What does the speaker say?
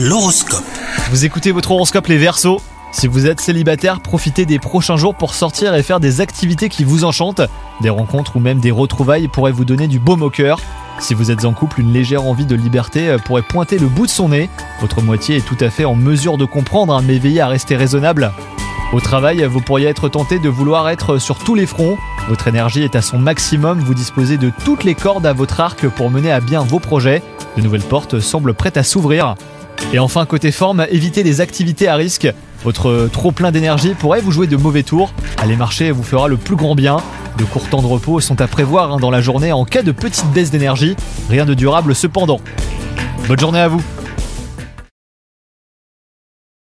L'horoscope. Vous écoutez votre horoscope les Verseaux Si vous êtes célibataire, profitez des prochains jours pour sortir et faire des activités qui vous enchantent. Des rencontres ou même des retrouvailles pourraient vous donner du baume au cœur. Si vous êtes en couple, une légère envie de liberté euh, pourrait pointer le bout de son nez. Votre moitié est tout à fait en mesure de comprendre, hein, mais veillez à rester raisonnable. Au travail, vous pourriez être tenté de vouloir être sur tous les fronts. Votre énergie est à son maximum, vous disposez de toutes les cordes à votre arc pour mener à bien vos projets. De nouvelles portes semblent prêtes à s'ouvrir. Et enfin, côté forme, évitez les activités à risque. Votre trop plein d'énergie pourrait vous jouer de mauvais tours. Aller marcher vous fera le plus grand bien. De courts temps de repos sont à prévoir hein, dans la journée en cas de petite baisse d'énergie. Rien de durable cependant. Bonne journée à vous